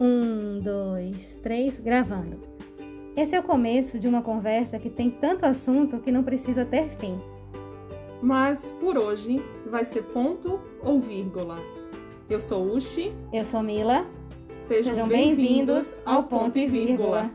Um, dois, três, gravando. Esse é o começo de uma conversa que tem tanto assunto que não precisa ter fim. Mas por hoje vai ser ponto ou vírgula. Eu sou Uchi. Eu sou Mila. Sejam, Sejam bem-vindos ao ponto e vírgula.